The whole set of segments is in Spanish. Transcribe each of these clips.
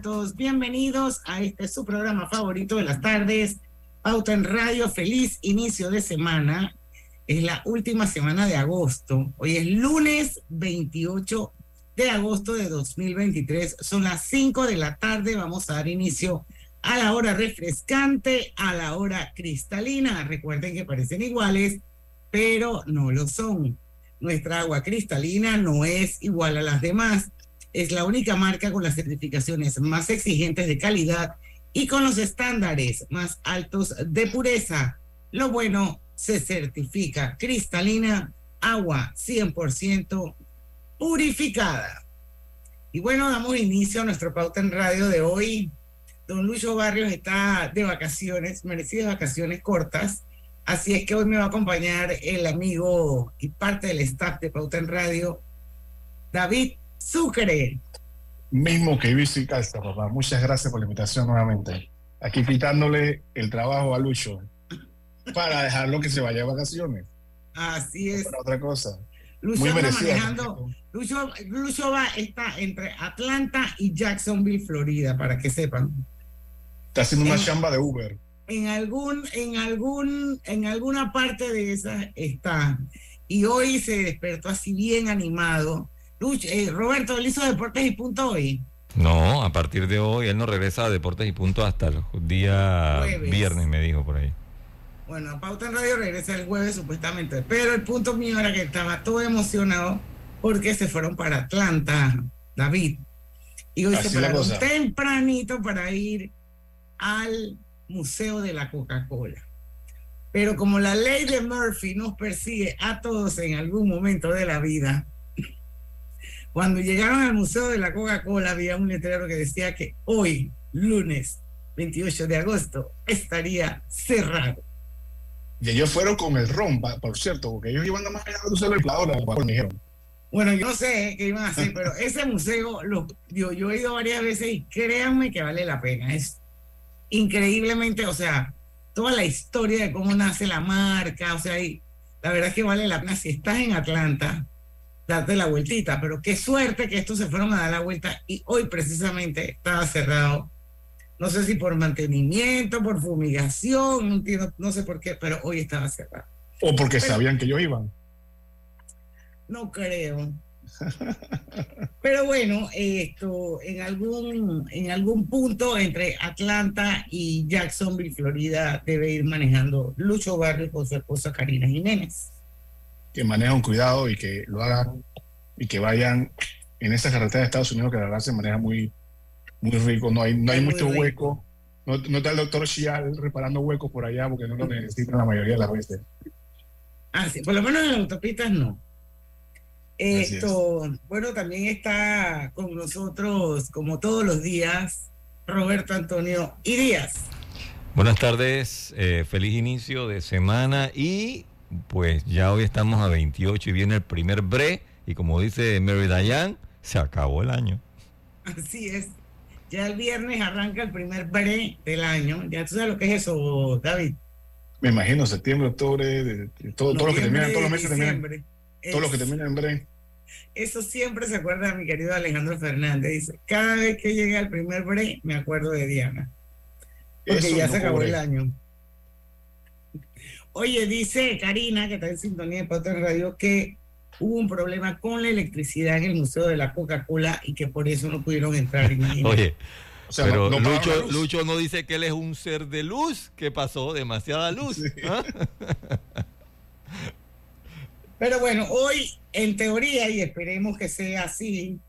Todos bienvenidos a este su programa favorito de las tardes, Auto en Radio. Feliz inicio de semana. Es la última semana de agosto. Hoy es lunes 28 de agosto de 2023. Son las 5 de la tarde. Vamos a dar inicio a la hora refrescante, a la hora cristalina. Recuerden que parecen iguales, pero no lo son. Nuestra agua cristalina no es igual a las demás es la única marca con las certificaciones más exigentes de calidad y con los estándares más altos de pureza. Lo bueno se certifica cristalina, agua 100% purificada. Y bueno, damos inicio a nuestro pauta en radio de hoy. Don Lucho Barrios está de vacaciones, merecidas vacaciones cortas. Así es que hoy me va a acompañar el amigo y parte del staff de Pauta en Radio, David Sucre. Mismo que Visto y Calza, papá. Muchas gracias por la invitación nuevamente. Aquí quitándole el trabajo a Lucho para dejarlo que se vaya de vacaciones. Así es. Para otra cosa. Lucho Muy manejando. Lucho, Lucho va, está entre Atlanta y Jacksonville, Florida, para que sepan. Está haciendo una chamba de Uber. En algún, en algún, en alguna parte de esa está. Y hoy se despertó así bien animado eh, Roberto, ¿él hizo Deportes y Punto hoy? No, a partir de hoy él no regresa a Deportes y Punto hasta el día viernes, me dijo por ahí. Bueno, Pauta en Radio regresa el jueves supuestamente, pero el punto mío era que estaba todo emocionado porque se fueron para Atlanta, David. Y hoy se pararon tempranito para ir al Museo de la Coca-Cola. Pero como la ley de Murphy nos persigue a todos en algún momento de la vida, cuando llegaron al Museo de la Coca-Cola había un letrero que decía que hoy, lunes 28 de agosto, estaría cerrado. Y ellos fueron con el ron, por cierto, porque ellos iban a más allá de el ahora, me dijeron. Bueno, yo no sé qué iban a hacer, pero ese museo, lo, yo, yo he ido varias veces y créanme que vale la pena. Es increíblemente, o sea, toda la historia de cómo nace la marca, o sea, y la verdad es que vale la pena. Si estás en Atlanta, darte la vueltita, pero qué suerte que estos se fueron a dar la vuelta y hoy precisamente estaba cerrado. No sé si por mantenimiento, por fumigación, no entiendo, no sé por qué, pero hoy estaba cerrado. O porque sabían que yo iban. No creo. Pero bueno, esto en algún en algún punto entre Atlanta y Jacksonville, Florida, debe ir manejando Lucho Barrio con su esposa Karina Jiménez que manejan cuidado y que lo hagan y que vayan en esa carretera de Estados Unidos que la verdad se maneja muy, muy rico, no hay, no hay mucho hueco, no, no, está el doctor Shial reparando huecos por allá porque no lo necesitan la mayoría de las veces. Ah, sí, por lo menos en las autopistas no. Esto, bueno, también está con nosotros, como todos los días, Roberto Antonio y Díaz. Buenas tardes, eh, feliz inicio de semana y pues ya hoy estamos a 28 y viene el primer bre y como dice Mary Dayan, se acabó el año. Así es. Ya el viernes arranca el primer bre del año. Ya tú sabes lo que es eso, David. Me imagino, septiembre, octubre, todo, todo lo que termina, todos los meses terminan. Todo lo que termina en bre. Eso siempre se acuerda de mi querido Alejandro Fernández. Dice, cada vez que llega el primer bre, me acuerdo de Diana. Porque ya se acabó el año. Oye, dice Karina, que está en sintonía de Pauta Radio, que hubo un problema con la electricidad en el Museo de la Coca-Cola y que por eso no pudieron entrar. Oye, pero Lucho, no dice que él es un ser de luz, que pasó demasiada luz. ¿ah? Pero bueno, hoy en teoría, y esperemos que sea así,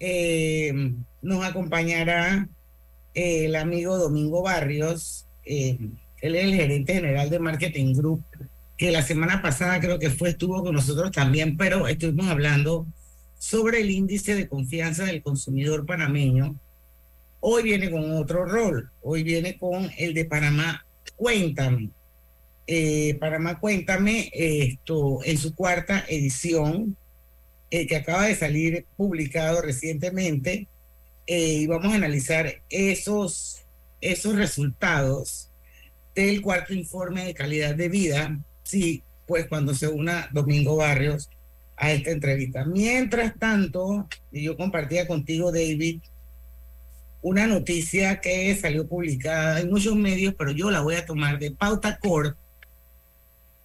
eh, nos acompañará el amigo Domingo Barrios. Eh, él es el gerente general de Marketing Group, que la semana pasada creo que fue, estuvo con nosotros también, pero estuvimos hablando sobre el índice de confianza del consumidor panameño. Hoy viene con otro rol, hoy viene con el de Panamá Cuéntame. Eh, Panamá Cuéntame, esto en su cuarta edición, eh, que acaba de salir publicado recientemente, eh, y vamos a analizar esos, esos resultados del cuarto informe de calidad de vida, sí, pues cuando se una Domingo Barrios a esta entrevista. Mientras tanto, yo compartía contigo, David, una noticia que salió publicada en muchos medios, pero yo la voy a tomar de Pauta Corp,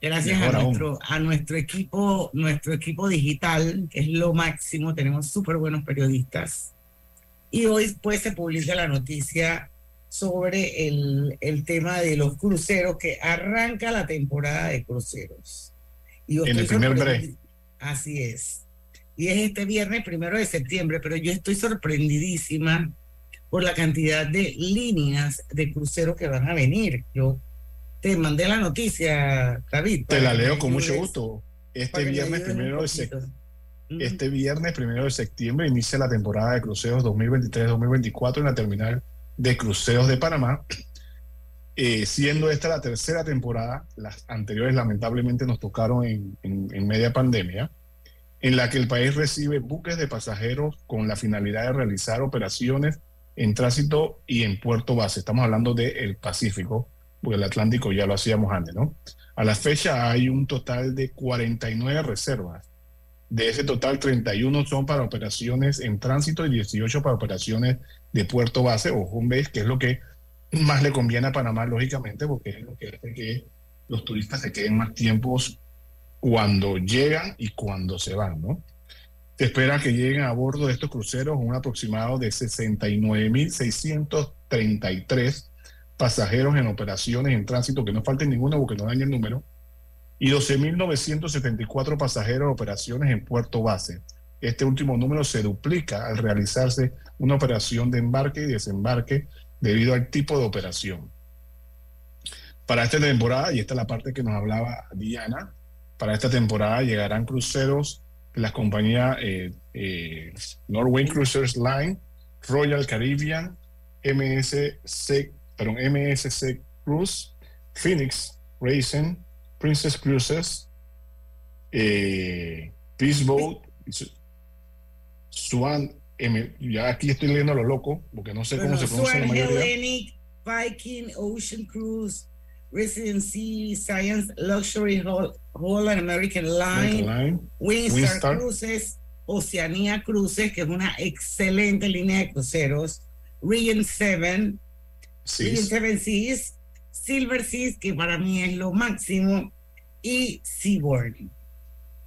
gracias a nuestro, a nuestro equipo, nuestro equipo digital, que es lo máximo, tenemos súper buenos periodistas. Y hoy pues se publica la noticia sobre el, el, tema de los cruceros, que arranca la temporada de cruceros. Y en el primer break. Así es. Y es este viernes primero de septiembre, pero yo estoy sorprendidísima por la cantidad de líneas de cruceros que van a venir. Yo te mandé la noticia, David. Te la leo con mucho gusto. Este viernes primero de septiembre. Este viernes primero de septiembre inicia la temporada de cruceros 2023-2024 en la terminal de cruceros de Panamá, eh, siendo esta la tercera temporada, las anteriores lamentablemente nos tocaron en, media pandemia, en la que el país recibe buques de pasajeros con la finalidad de realizar operaciones en tránsito y en puerto base. Estamos hablando del Pacífico, porque el Atlántico ya lo hacíamos antes, ¿no? A la fecha hay un total de 49 reservas. De ese total, 31 son para operaciones en tránsito y 18 para operaciones de puerto base o home que es lo que más le conviene a Panamá, lógicamente, porque es lo que hace que los turistas se queden más tiempos cuando llegan y cuando se van, ¿no? Se espera que lleguen a bordo de estos cruceros un aproximado de 69.633 pasajeros en operaciones en tránsito, que no falte ninguno porque no dañe el número, y 12.974 pasajeros en operaciones en puerto base. Este último número se duplica al realizarse una operación de embarque y desembarque debido al tipo de operación. Para esta temporada, y esta es la parte que nos hablaba Diana, para esta temporada llegarán cruceros de las compañías eh, eh, Norway Cruisers Line, Royal Caribbean, MSC, perdón, MSC Cruise, Phoenix Racing, Princess Cruises, eh, Peace Boat, Swan ya aquí estoy leyendo a lo loco, porque no sé cómo se pronuncia la mayoría. Hellenic, Viking, Ocean Cruise, Residency, Science, Luxury Holland American Line, Line Windstar, Cruises, Oceanía Cruises, que es una excelente línea de cruceros, Regent 7, Regent 7 Seas, Silver Seas, que para mí es lo máximo, y Seaboard.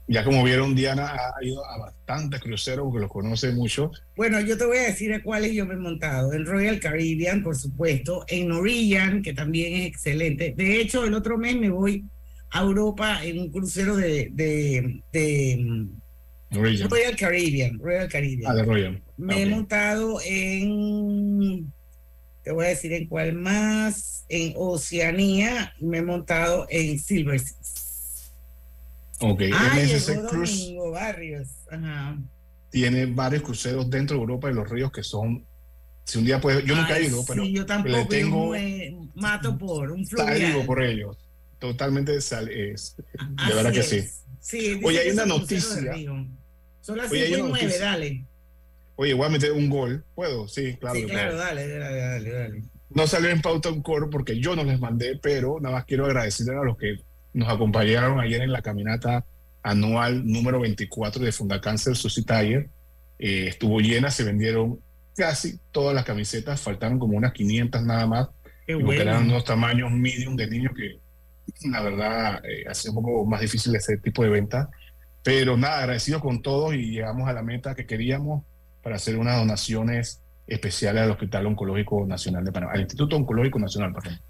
Ya como vieron, Diana ha ido a bastantes cruceros porque los conoce mucho. Bueno, yo te voy a decir a cuáles yo me he montado. En Royal Caribbean, por supuesto. En Norwegian, que también es excelente. De hecho, el otro mes me voy a Europa en un crucero de, de, de Royal Caribbean. Royal Caribbean. Ah, de Royal. Me he montado en... Te voy a decir en cuál más. En Oceanía. Me he montado en Silver Seas. Ok, MSC Cruise tiene varios cruceros dentro de Europa y los ríos que son. Si un día puede, yo nunca he ido, pero yo tampoco, le tengo mato por un fluvial. por ellos. Totalmente es, de verdad que sí. sí Oye, hay una noticia. Son las 5 y 9, dale. Oye, voy a meter un gol. ¿Puedo? Sí, claro. Sí, claro, Dale, dale, dale, dale. No salió en pauta un coro porque yo no les mandé, pero nada más quiero agradecerle a los que nos acompañaron ayer en la caminata anual número 24 de Fundacáncer Susi Tire. estuvo llena, se vendieron casi todas las camisetas, faltaron como unas 500 nada más y buscarán unos tamaños medium de niños que la verdad eh, hace un poco más difícil ese tipo de venta. Pero nada, agradecido con todos y llegamos a la meta que queríamos para hacer unas donaciones especiales al Hospital Oncológico Nacional de Panamá, al Instituto Oncológico Nacional, perdón.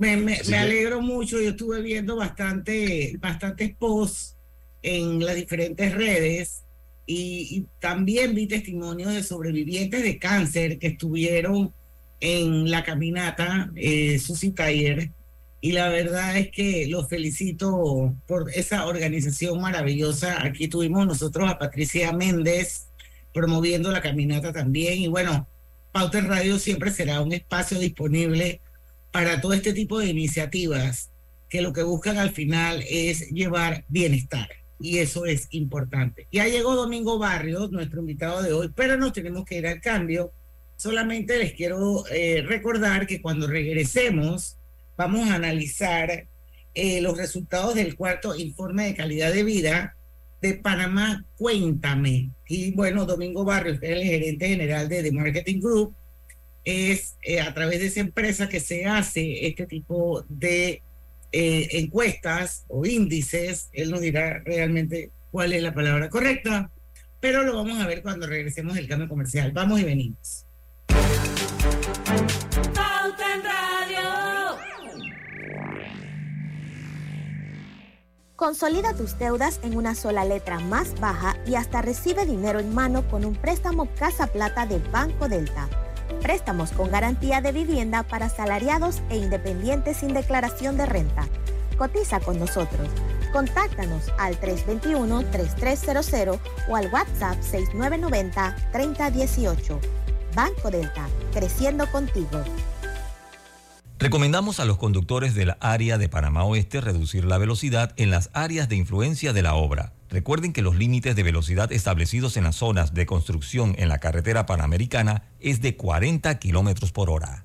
Me, me, alegro mucho, yo estuve viendo bastante, bastantes posts en las diferentes redes y, también vi testimonios de sobrevivientes de cáncer que estuvieron en la caminata eh, Susi Taller. Y la verdad es que los felicito por esa organización maravillosa. Aquí tuvimos nosotros a Patricia Méndez promoviendo la caminata también. Y bueno, Pauta Radio siempre será un espacio disponible para todo este tipo de iniciativas que lo que buscan al final es llevar bienestar y eso es importante. Ya llegó Domingo Barrios, nuestro invitado de hoy, pero nos tenemos que ir al cambio. Solamente les quiero eh, recordar que cuando regresemos vamos a analizar eh, los resultados del cuarto informe de calidad de vida de Panamá Cuéntame. Y bueno, Domingo Barrios, es el gerente general de The Marketing Group, es eh, a través de esa empresa que se hace este tipo de eh, encuestas o índices. Él nos dirá realmente cuál es la palabra correcta, pero lo vamos a ver cuando regresemos del cambio comercial. Vamos y venimos. Consolida tus deudas en una sola letra más baja y hasta recibe dinero en mano con un préstamo Casa Plata del Banco Delta. Préstamos con garantía de vivienda para salariados e independientes sin declaración de renta. Cotiza con nosotros. Contáctanos al 321-3300 o al WhatsApp 6990-3018. Banco Delta, creciendo contigo. Recomendamos a los conductores del área de Panamá Oeste reducir la velocidad en las áreas de influencia de la obra. Recuerden que los límites de velocidad establecidos en las zonas de construcción en la carretera panamericana es de 40 kilómetros por hora.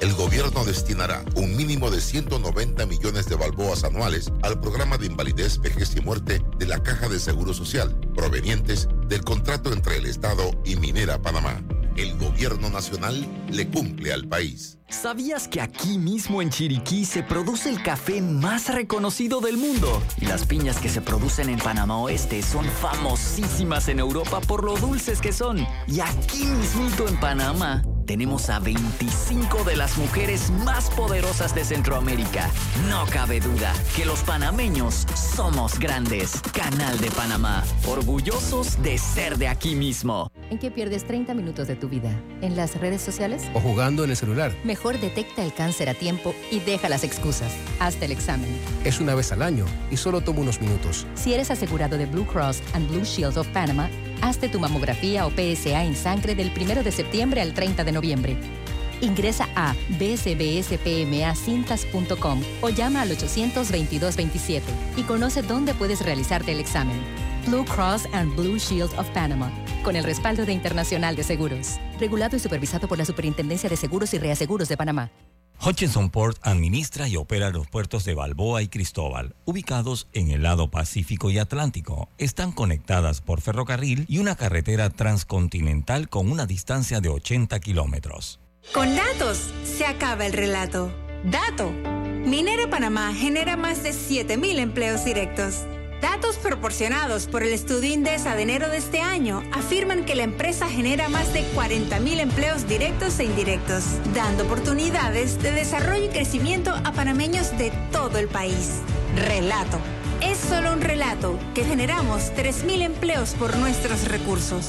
el gobierno destinará un mínimo de 190 millones de balboas anuales al programa de invalidez, vejez y muerte de la Caja de Seguro Social, provenientes del contrato entre el Estado y Minera Panamá. El gobierno nacional le cumple al país. ¿Sabías que aquí mismo en Chiriquí se produce el café más reconocido del mundo? Y las piñas que se producen en Panamá Oeste son famosísimas en Europa por lo dulces que son. Y aquí mismito en Panamá tenemos a 25 de las mujeres más poderosas de Centroamérica. No cabe duda que los panameños somos grandes. Canal de Panamá, orgullosos de ser de aquí mismo. ¿En qué pierdes 30 minutos de tu vida? ¿En las redes sociales? ¿O jugando en el celular? Mejor detecta el cáncer a tiempo y deja las excusas. Hazte el examen. Es una vez al año y solo toma unos minutos. Si eres asegurado de Blue Cross and Blue Shield of Panama, Hazte tu mamografía o PSA en sangre del 1 de septiembre al 30 de noviembre. Ingresa a bsbspmacintas.com o llama al 822-27 y conoce dónde puedes realizarte el examen. Blue Cross and Blue Shield of Panama, con el respaldo de Internacional de Seguros. Regulado y supervisado por la Superintendencia de Seguros y Reaseguros de Panamá. Hutchinson Port administra y opera los puertos de Balboa y Cristóbal, ubicados en el lado Pacífico y Atlántico. Están conectadas por ferrocarril y una carretera transcontinental con una distancia de 80 kilómetros. Con datos se acaba el relato. Dato. Minera Panamá genera más de 7.000 empleos directos. Datos proporcionados por el estudio Indesa de enero de este año afirman que la empresa genera más de 40.000 empleos directos e indirectos, dando oportunidades de desarrollo y crecimiento a panameños de todo el país. Relato. Es solo un relato que generamos 3.000 empleos por nuestros recursos.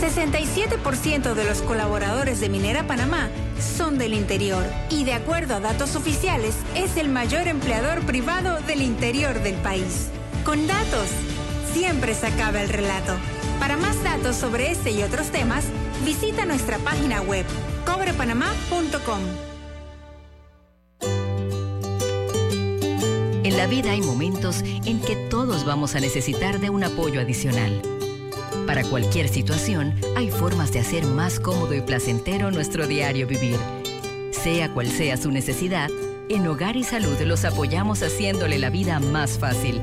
67% de los colaboradores de Minera Panamá son del interior y de acuerdo a datos oficiales es el mayor empleador privado del interior del país con datos. Siempre se acaba el relato. Para más datos sobre este y otros temas, visita nuestra página web cobrepanamá.com. En la vida hay momentos en que todos vamos a necesitar de un apoyo adicional. Para cualquier situación, hay formas de hacer más cómodo y placentero nuestro diario vivir. Sea cual sea su necesidad, en Hogar y Salud los apoyamos haciéndole la vida más fácil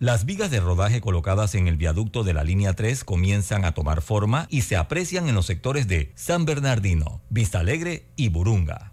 Las vigas de rodaje colocadas en el viaducto de la línea 3 comienzan a tomar forma y se aprecian en los sectores de San Bernardino, Vista Alegre y Burunga.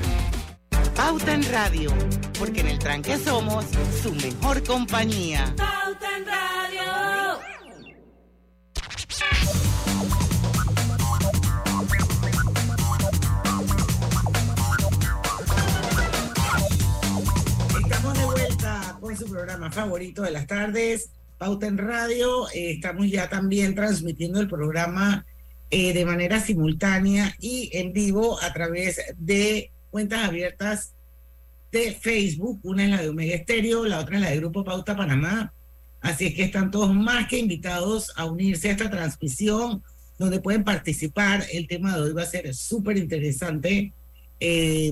Pauta en Radio, porque en el tranque somos su mejor compañía. Pauta en Radio. Estamos de vuelta con su programa favorito de las tardes, Pauta en Radio. Eh, estamos ya también transmitiendo el programa eh, de manera simultánea y en vivo a través de cuentas abiertas de Facebook. Una es la de Omega Estéreo, la otra es la de Grupo Pauta Panamá. Así es que están todos más que invitados a unirse a esta transmisión donde pueden participar. El tema de hoy va a ser súper interesante eh,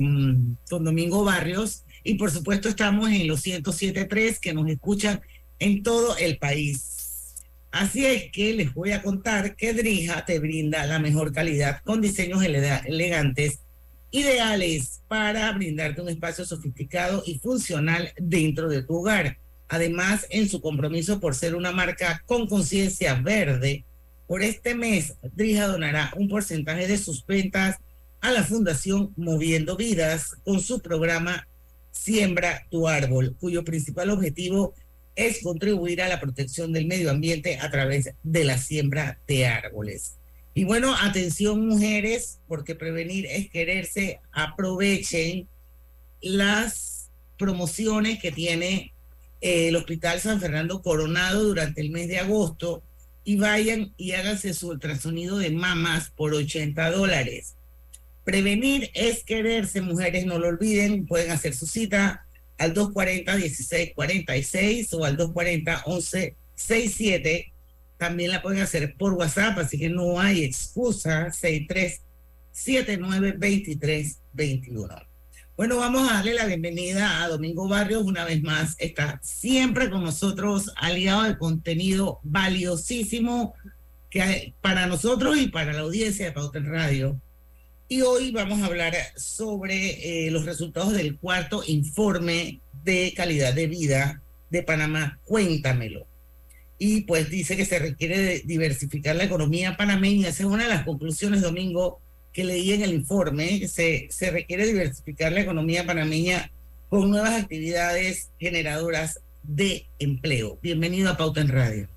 con Domingo Barrios. Y por supuesto estamos en los 107.3 que nos escuchan en todo el país. Así es que les voy a contar que Drija te brinda la mejor calidad con diseños ele- elegantes, ideales para brindarte un espacio sofisticado y funcional dentro de tu hogar. Además, en su compromiso por ser una marca con conciencia verde, por este mes Drija donará un porcentaje de sus ventas a la Fundación Moviendo Vidas con su programa Siembra tu árbol, cuyo principal objetivo es contribuir a la protección del medio ambiente a través de la siembra de árboles. Y bueno, atención mujeres, porque prevenir es quererse, aprovechen las promociones que tiene eh, el Hospital San Fernando Coronado durante el mes de agosto y vayan y háganse su ultrasonido de mamas por 80 dólares. Prevenir es quererse, mujeres, no lo olviden, pueden hacer su cita al 240-1646 o al 240-1167. También la pueden hacer por WhatsApp, así que no hay excusa. 63792321. Bueno, vamos a darle la bienvenida a Domingo Barrios una vez más. Está siempre con nosotros, aliado de contenido valiosísimo que hay para nosotros y para la audiencia de Pauta en Radio. Y hoy vamos a hablar sobre eh, los resultados del cuarto informe de calidad de vida de Panamá. Cuéntamelo. Y pues dice que se requiere diversificar la economía panameña. Esa es una de las conclusiones, Domingo, que leí en el informe. Se, se requiere diversificar la economía panameña con nuevas actividades generadoras de empleo. Bienvenido a Pauta en Radio.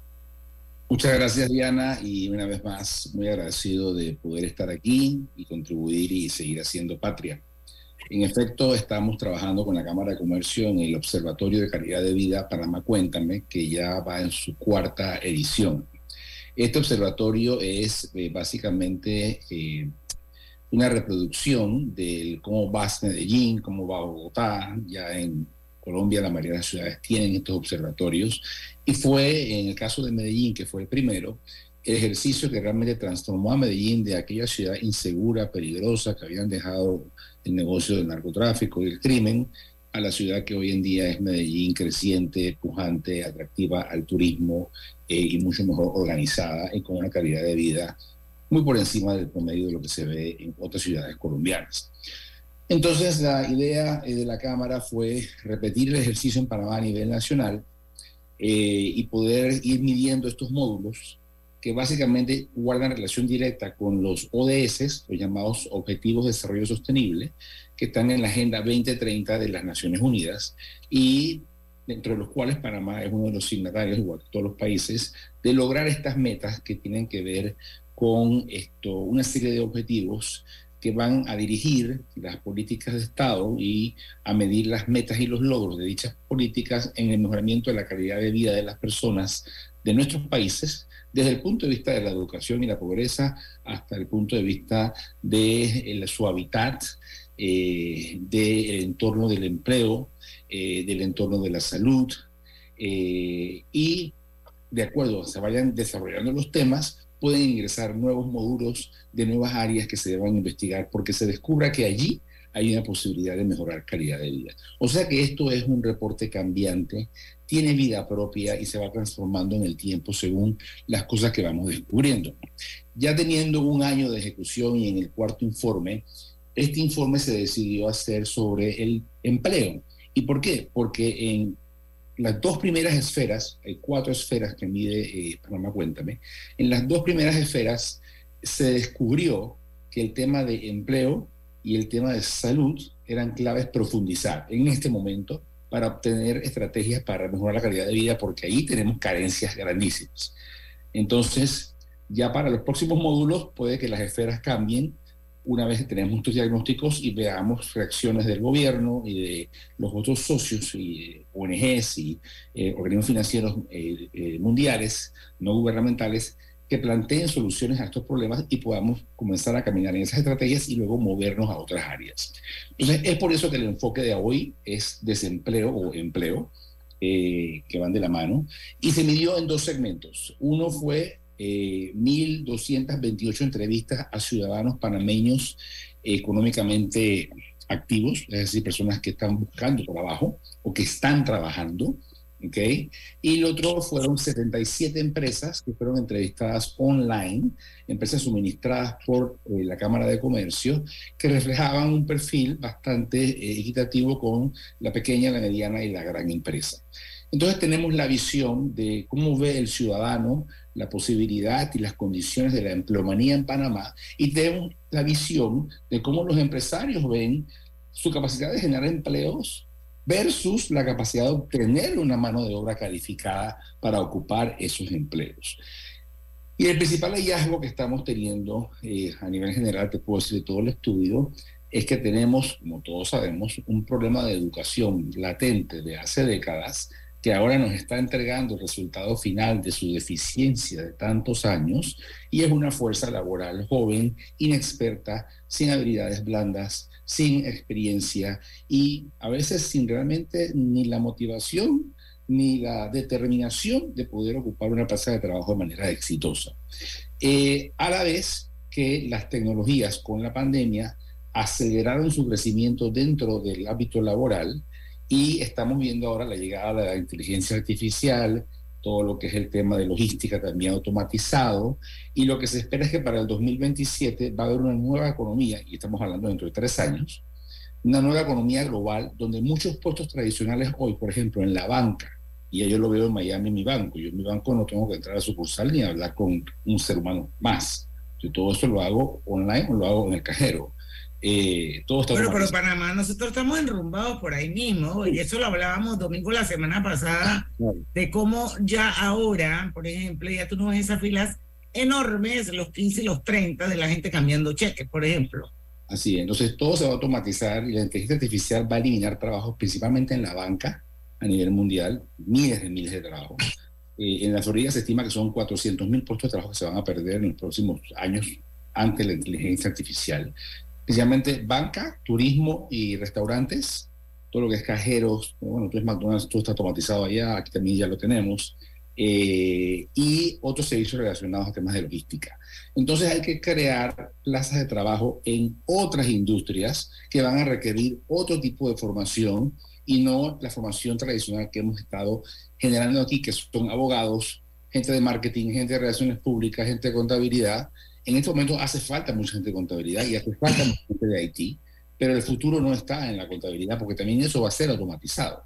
Muchas gracias, Diana, y una vez más, muy agradecido de poder estar aquí y contribuir y seguir haciendo patria. En efecto, estamos trabajando con la Cámara de Comercio en el Observatorio de Calidad de Vida Panamá Cuéntame, que ya va en su cuarta edición. Este observatorio es eh, básicamente eh, una reproducción del cómo va Medellín, cómo va Bogotá, ya en Colombia, la mayoría de las ciudades tienen estos observatorios. Y fue en el caso de Medellín, que fue el primero, el ejercicio que realmente transformó a Medellín de aquella ciudad insegura, peligrosa, que habían dejado el negocio del narcotráfico y el crimen, a la ciudad que hoy en día es Medellín, creciente, pujante, atractiva al turismo eh, y mucho mejor organizada y con una calidad de vida muy por encima del promedio de lo que se ve en otras ciudades colombianas. Entonces, la idea eh, de la Cámara fue repetir el ejercicio en Panamá a nivel nacional eh, y poder ir midiendo estos módulos que básicamente guardan relación directa con los ODS, los llamados Objetivos de Desarrollo Sostenible, que están en la Agenda 2030 de las Naciones Unidas y dentro de los cuales Panamá es uno de los signatarios, igual que todos los países, de lograr estas metas que tienen que ver con esto, una serie de objetivos que van a dirigir las políticas de Estado y a medir las metas y los logros de dichas políticas en el mejoramiento de la calidad de vida de las personas de nuestros países, desde el punto de vista de la educación y la pobreza hasta el punto de vista de su hábitat, eh, del entorno del empleo, eh, del entorno de la salud, eh, y de acuerdo se vayan desarrollando los temas, pueden ingresar nuevos módulos de nuevas áreas que se deban investigar porque se descubra que allí hay una posibilidad de mejorar calidad de vida. O sea que esto es un reporte cambiante, tiene vida propia y se va transformando en el tiempo según las cosas que vamos descubriendo. Ya teniendo un año de ejecución y en el cuarto informe, este informe se decidió hacer sobre el empleo. ¿Y por qué? Porque en las dos primeras esferas, hay cuatro esferas que mide eh, Panamá Cuéntame, en las dos primeras esferas se descubrió que el tema de empleo y el tema de salud eran claves profundizar en este momento para obtener estrategias para mejorar la calidad de vida, porque ahí tenemos carencias grandísimas. Entonces, ya para los próximos módulos puede que las esferas cambien una vez que tenemos estos diagnósticos y veamos reacciones del gobierno y de los otros socios y ONGs y eh, organismos financieros eh, eh, mundiales, no gubernamentales, que planteen soluciones a estos problemas y podamos comenzar a caminar en esas estrategias y luego movernos a otras áreas. Entonces, es por eso que el enfoque de hoy es desempleo o empleo, que van de la mano, y se midió en dos segmentos. Uno fue 1.228 eh, entrevistas a ciudadanos panameños económicamente activos, es decir, personas que están buscando trabajo o que están trabajando. ¿Okay? Y el otro fueron 77 empresas que fueron entrevistadas online, empresas suministradas por eh, la Cámara de Comercio, que reflejaban un perfil bastante eh, equitativo con la pequeña, la mediana y la gran empresa. Entonces tenemos la visión de cómo ve el ciudadano la posibilidad y las condiciones de la empleomanía en Panamá y tenemos la visión de cómo los empresarios ven su capacidad de generar empleos versus la capacidad de obtener una mano de obra calificada para ocupar esos empleos. Y el principal hallazgo que estamos teniendo eh, a nivel general, te puedo decir de todo el estudio, es que tenemos, como todos sabemos, un problema de educación latente de hace décadas que ahora nos está entregando el resultado final de su deficiencia de tantos años y es una fuerza laboral joven, inexperta, sin habilidades blandas, sin experiencia y a veces sin realmente ni la motivación ni la determinación de poder ocupar una plaza de trabajo de manera exitosa. Eh, a la vez que las tecnologías con la pandemia aceleraron su crecimiento dentro del ámbito laboral, y estamos viendo ahora la llegada de la inteligencia artificial, todo lo que es el tema de logística también automatizado, y lo que se espera es que para el 2027 va a haber una nueva economía, y estamos hablando dentro de tres años, una nueva economía global donde muchos puestos tradicionales hoy, por ejemplo, en la banca, y yo lo veo en Miami, mi banco, yo en mi banco no tengo que entrar a sucursal ni hablar con un ser humano más. Yo todo eso lo hago online o lo hago en el cajero. Eh, todo está bueno, pero Panamá, nosotros estamos enrumbados por ahí mismo, y eso lo hablábamos domingo la semana pasada, de cómo ya ahora, por ejemplo, ya tú no ves esas filas enormes, los 15 y los 30 de la gente cambiando cheques, por ejemplo. Así entonces todo se va a automatizar y la inteligencia artificial va a eliminar trabajos, principalmente en la banca a nivel mundial, miles de miles de trabajos. Eh, en la Florida se estima que son 400 mil puestos de trabajo que se van a perder en los próximos años ante la inteligencia artificial especialmente banca, turismo y restaurantes, todo lo que es cajeros, bueno, tú es McDonald's, tú está automatizado allá, aquí también ya lo tenemos, eh, y otros servicios relacionados a temas de logística. Entonces hay que crear plazas de trabajo en otras industrias que van a requerir otro tipo de formación y no la formación tradicional que hemos estado generando aquí, que son abogados, gente de marketing, gente de relaciones públicas, gente de contabilidad. En este momento hace falta mucha gente de contabilidad y hace falta mucha gente de IT, pero el futuro no está en la contabilidad porque también eso va a ser automatizado.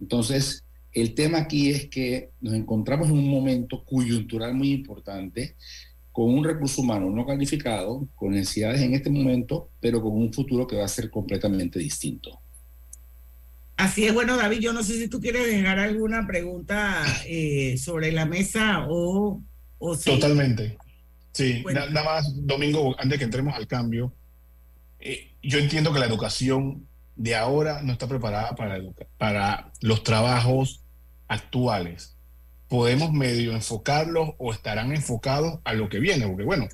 Entonces, el tema aquí es que nos encontramos en un momento coyuntural muy importante con un recurso humano no calificado, con necesidades en este momento, pero con un futuro que va a ser completamente distinto. Así es, bueno, David, yo no sé si tú quieres dejar alguna pregunta eh, sobre la mesa o... o Totalmente. Sí, nada más, Domingo, antes que entremos al cambio, eh, yo entiendo que la educación de ahora no está preparada para, para los trabajos actuales podemos medio enfocarlos o estarán enfocados a lo que viene, porque bueno,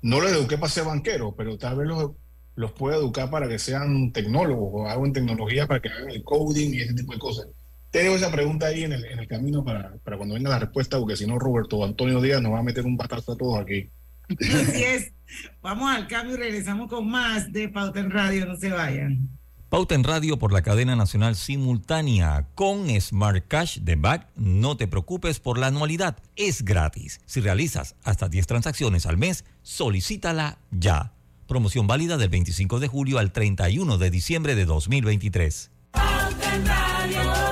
no los eduqué para ser banqueros, pero tal vez los, los pueda educar para que sean tecnólogos o hago en tecnología para que hagan el coding y ese tipo de cosas. Tengo esa pregunta ahí en el, en el camino para, para, cuando venga la respuesta, porque si no, Roberto o Antonio Díaz nos va a meter un batazo a todos aquí. Así es. Vamos al cambio y regresamos con más de Pauta en Radio. No se vayan. Pauta en Radio por la cadena nacional simultánea con Smart Cash de Back. No te preocupes por la anualidad, es gratis. Si realizas hasta 10 transacciones al mes, solicítala ya. Promoción válida del 25 de julio al 31 de diciembre de 2023. Pauta en Radio.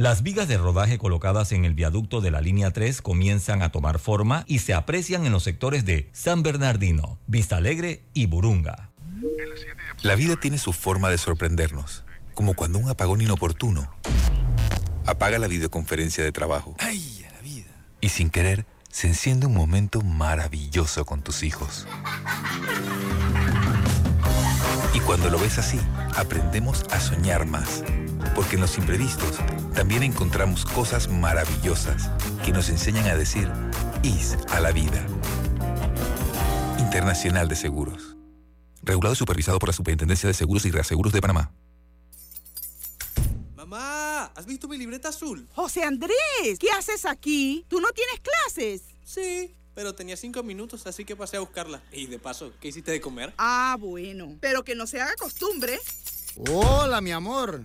Las vigas de rodaje colocadas en el viaducto de la línea 3 comienzan a tomar forma y se aprecian en los sectores de San Bernardino, Vista Alegre y Burunga. La vida tiene su forma de sorprendernos, como cuando un apagón inoportuno apaga la videoconferencia de trabajo. ¡Ay, la vida! Y sin querer, se enciende un momento maravilloso con tus hijos. Y cuando lo ves así, aprendemos a soñar más porque en los imprevistos también encontramos cosas maravillosas que nos enseñan a decir IS a la vida. Internacional de Seguros. Regulado y supervisado por la Superintendencia de Seguros y Reaseguros de Panamá. Mamá, ¿has visto mi libreta azul? José Andrés, ¿qué haces aquí? ¿Tú no tienes clases? Sí, pero tenía cinco minutos, así que pasé a buscarla. Y de paso, ¿qué hiciste de comer? Ah, bueno, pero que no se haga costumbre. Hola, mi amor.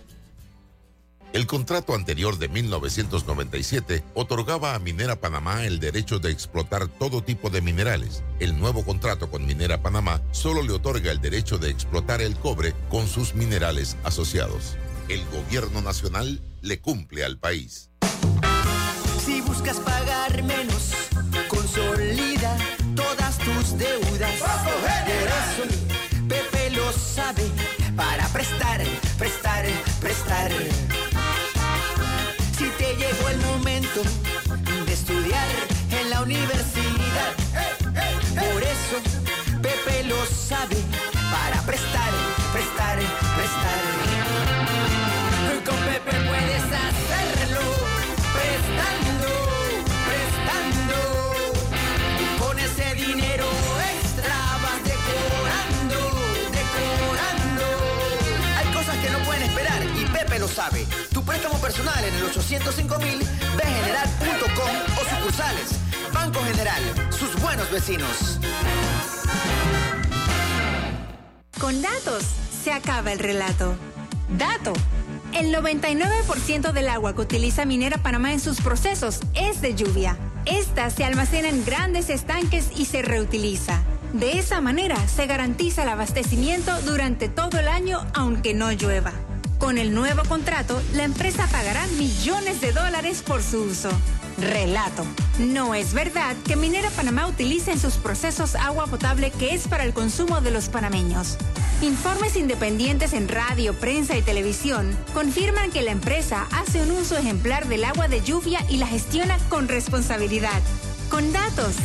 El contrato anterior de 1997 otorgaba a Minera Panamá el derecho de explotar todo tipo de minerales. El nuevo contrato con Minera Panamá solo le otorga el derecho de explotar el cobre con sus minerales asociados. El gobierno nacional le cumple al país. Si buscas pagar menos, para prestar, prestar, prestar. Con Pepe puedes hacerlo, prestando, prestando. Con ese dinero extra vas decorando, decorando. Hay cosas que no pueden esperar y Pepe lo sabe. Tu préstamo personal en el 805 mil de general.com o sucursales. Banco General, sus buenos vecinos. Con datos se acaba el relato. Dato. El 99% del agua que utiliza Minera Panamá en sus procesos es de lluvia. Esta se almacena en grandes estanques y se reutiliza. De esa manera se garantiza el abastecimiento durante todo el año aunque no llueva. Con el nuevo contrato, la empresa pagará millones de dólares por su uso. Relato. No es verdad que Minera Panamá utilice en sus procesos agua potable que es para el consumo de los panameños. Informes independientes en radio, prensa y televisión confirman que la empresa hace un uso ejemplar del agua de lluvia y la gestiona con responsabilidad. Con datos,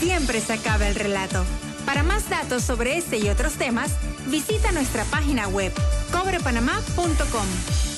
siempre se acaba el relato. Para más datos sobre este y otros temas, visita nuestra página web cobrepanamá.com.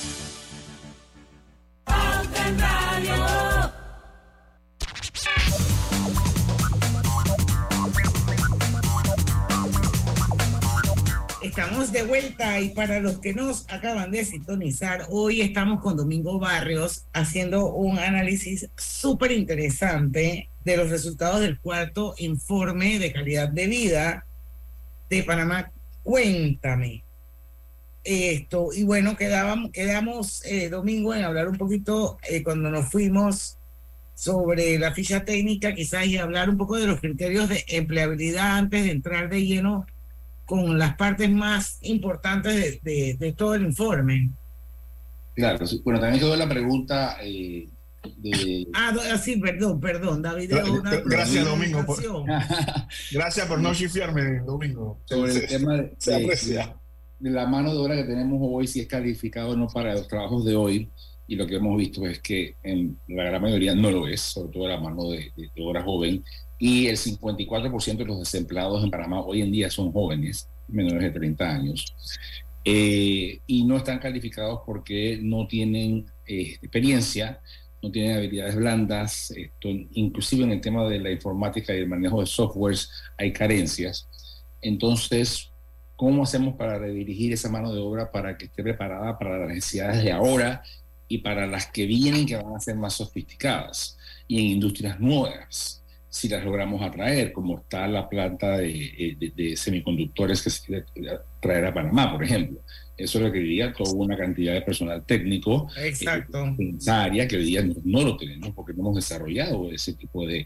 De vuelta y para los que nos acaban de sintonizar, hoy estamos con Domingo Barrios haciendo un análisis súper interesante de los resultados del cuarto informe de calidad de vida de Panamá. Cuéntame esto. Y bueno, quedábamos, quedamos eh, domingo en hablar un poquito eh, cuando nos fuimos sobre la ficha técnica, quizás y hablar un poco de los criterios de empleabilidad antes de entrar de lleno con las partes más importantes de, de- de todo el informe. Claro, bueno, también quedó la pregunta eh, de... Ah, ah, sí, perdón, perdón, David. Una Gracias, Domingo. por- gracias por no chifiarme, Domingo. sobre el tema de, se de- aprecia. de la mano de obra que tenemos hoy, si es calificado o no para los trabajos de hoy, y lo que hemos visto es que en la gran mayoría no lo es, sobre todo la mano de, de- de obra joven, y el 54% de los desempleados en Panamá hoy en día son jóvenes, menores de 30 años, eh, y no están calificados porque no tienen eh, experiencia, no tienen habilidades blandas, esto, inclusive en el tema de la informática y el manejo de softwares hay carencias. Entonces, ¿cómo hacemos para redirigir esa mano de obra para que esté preparada para las necesidades de ahora y para las que vienen que van a ser más sofisticadas y en industrias nuevas? Si las logramos atraer, como está la planta de, eh, de- de semiconductores que se quiere traer a Panamá, por ejemplo. Eso requeriría toda una cantidad de personal técnico Exacto. en esa área que hoy día no, no lo tenemos porque no hemos desarrollado ese tipo de,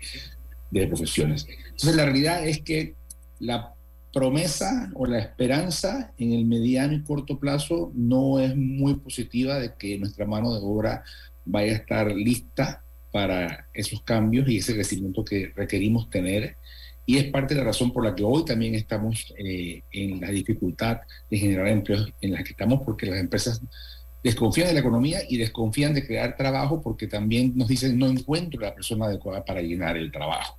de profesiones. Entonces, la realidad es que la promesa o la esperanza en el mediano y corto plazo no es muy positiva de que nuestra mano de obra vaya a estar lista para esos cambios y ese crecimiento que requerimos tener. Y es parte de la razón por la que hoy también estamos eh, en la dificultad de generar empleos en la que estamos, porque las empresas desconfían de la economía y desconfían de crear trabajo porque también nos dicen no encuentro la persona adecuada para llenar el trabajo.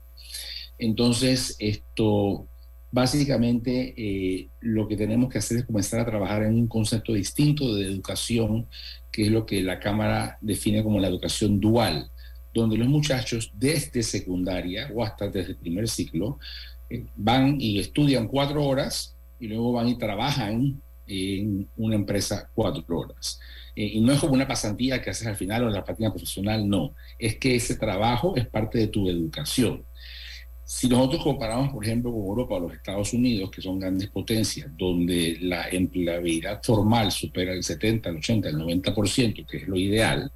Entonces, esto básicamente eh, lo que tenemos que hacer es comenzar a trabajar en un concepto distinto de educación, que es lo que la Cámara define como la educación dual, donde los muchachos desde secundaria o hasta desde el primer ciclo eh, van y estudian cuatro horas y luego van y trabajan en una empresa cuatro horas. Eh, y no es como una pasantía que haces al final o la práctica profesional, no. Es que ese trabajo es parte de tu educación. Si nosotros comparamos, por ejemplo, con Europa o los Estados Unidos, que son grandes potencias, donde la empleabilidad formal supera el 70, el 80, el 90%, que es lo ideal,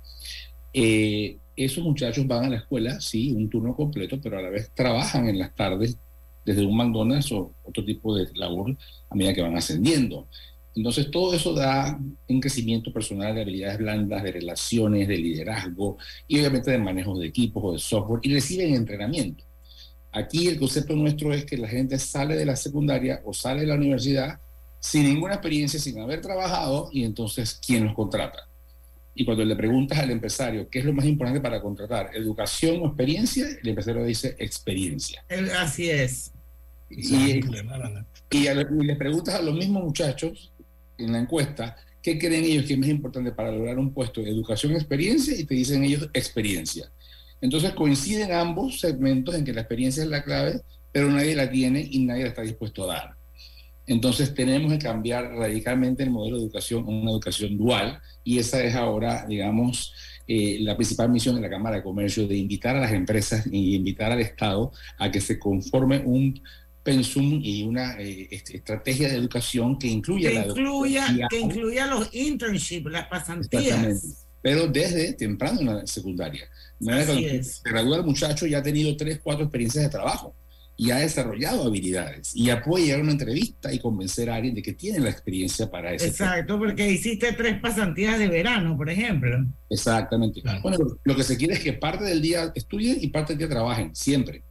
eh, esos muchachos van a la escuela, sí, un turno completo, pero a la vez trabajan en las tardes desde un McDonald's o otro tipo de labor a medida que van ascendiendo. Entonces, todo eso da un crecimiento personal de habilidades blandas, de relaciones, de liderazgo y obviamente de manejo de equipos o de software y reciben entrenamiento. Aquí el concepto nuestro es que la gente sale de la secundaria o sale de la universidad sin ninguna experiencia, sin haber trabajado y entonces, ¿quién los contrata? Y cuando le preguntas al empresario qué es lo más importante para contratar, educación o experiencia, el empresario dice experiencia. El- Así es. Y, y, a lo- y les preguntas a los mismos muchachos en la encuesta qué creen ellos que es más importante para lograr un puesto de educación o experiencia y te dicen ellos experiencia. Entonces coinciden ambos segmentos en que la experiencia es la clave, pero nadie la tiene y nadie la está dispuesto a dar. Entonces tenemos que cambiar radicalmente el modelo de educación a una educación dual y esa es ahora, digamos, eh, la principal misión de la Cámara de Comercio, de invitar a las empresas y invitar al Estado a que se conforme un pensum y una eh, estrategia de educación que incluya que la incluya, que incluya los internships, las pasantías. Pero desde temprano en la secundaria. De manera Así es. se gradúa el muchacho ya ha tenido tres, cuatro experiencias de trabajo y ha desarrollado habilidades y ya puede llegar a una entrevista y convencer a alguien de que tiene la experiencia para ese Exacto, porque hiciste tres pasantías de verano, por ejemplo. Exactamente. Bueno, lo- lo que se quiere es que parte del día estudien y parte del día trabajen, siempre.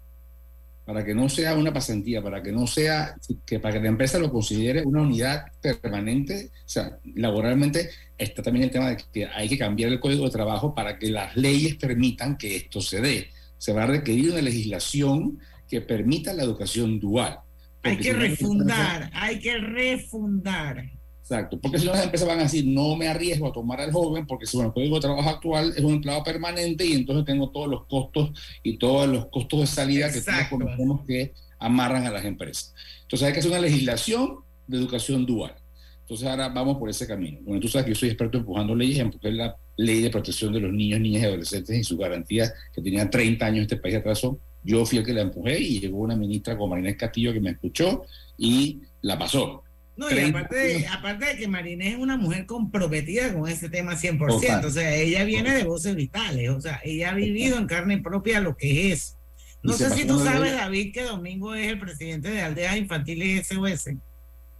Para que no sea una pasantía, para que no sea, que para que la empresa lo considere una unidad permanente, o sea, laboralmente está también el tema de que hay que cambiar el código de trabajo para que las leyes permitan que esto se dé. Se va a requerir una legislación que permita la educación dual. Hay que si refundar, hay que refundar. Exacto, porque si no las empresas van a decir, no me arriesgo a tomar al joven porque según el código de trabajo actual es un empleado permanente y entonces tengo todos los costos y todos los costos de salida que Exacto. conocemos que amarran a las empresas. Entonces hay que hacer una legislación de educación dual. Entonces ahora vamos por ese camino. Bueno, tú sabes que yo soy experto empujando leyes, empujé la ley de protección de los niños, niñas y adolescentes y sus garantías que tenían 30 años este país atrasó. Yo fui el que la empujé y llegó una ministra como Marinés Castillo que me escuchó y la pasó. No, y 30 aparte de, aparte de que Marinés es una mujer comprometida con ese tema 100%, Total. o sea, ella viene de voces vitales, o sea, ella ha vivido en carne propia lo que es. No sé si tú de sabes, ella. David, que Domingo es el presidente de Aldeas Infantiles SOS.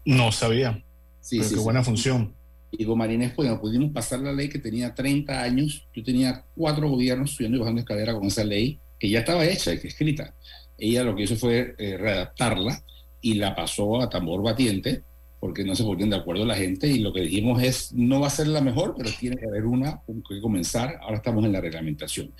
No sabía. Sí, Pero sí, qué sí. buena función. Y con Marinés, bueno, pudimos pasar la ley que tenía 30 años. Yo tenía cuatro gobiernos subiendo y bajando escalera con esa ley, que ya estaba hecha y que escrita. Ella lo que hizo fue eh, readaptarla y la pasó a tambor batiente, porque no se ponían de acuerdo la gente. Y lo que dijimos es, no va a ser la mejor, pero tiene que haber una con que comenzar. Ahora estamos en la reglamentación.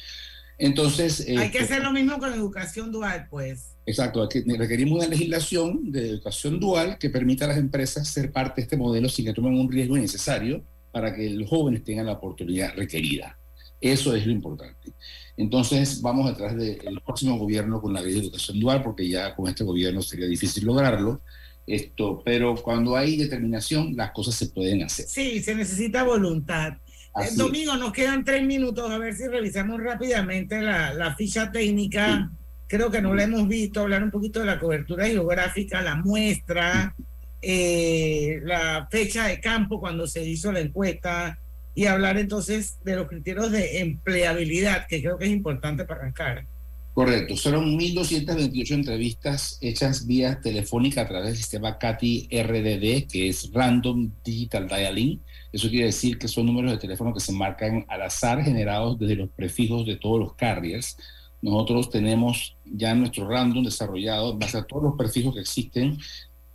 Entonces... Hay que este, hacer lo mismo con educación dual, pues. Exacto, requerimos una legislación de educación dual que permita a las empresas ser parte de este modelo sin que tomen un riesgo innecesario para que los jóvenes tengan la oportunidad requerida. Eso es lo importante. Entonces vamos detrás del próximo gobierno con la ley de educación dual porque ya con este gobierno sería difícil lograrlo. Esto, pero cuando hay determinación las cosas se pueden hacer. Sí, se necesita voluntad. Así es. Domingo, nos quedan tres minutos, a ver si revisamos rápidamente la, la ficha técnica. Creo que no la hemos visto, hablar un poquito de la cobertura geográfica, la muestra, eh, la fecha de campo cuando se hizo la encuesta y hablar entonces de los criterios de empleabilidad, que creo que es importante para arrancar. Correcto, fueron 1.228 entrevistas hechas vía telefónica a través del sistema CATI RDD, que es Random Digital Dialing. Eso quiere decir que son números de teléfono que se marcan al azar, generados desde los prefijos de todos los carriers. Nosotros tenemos ya nuestro random desarrollado, en base a todos los prefijos que existen.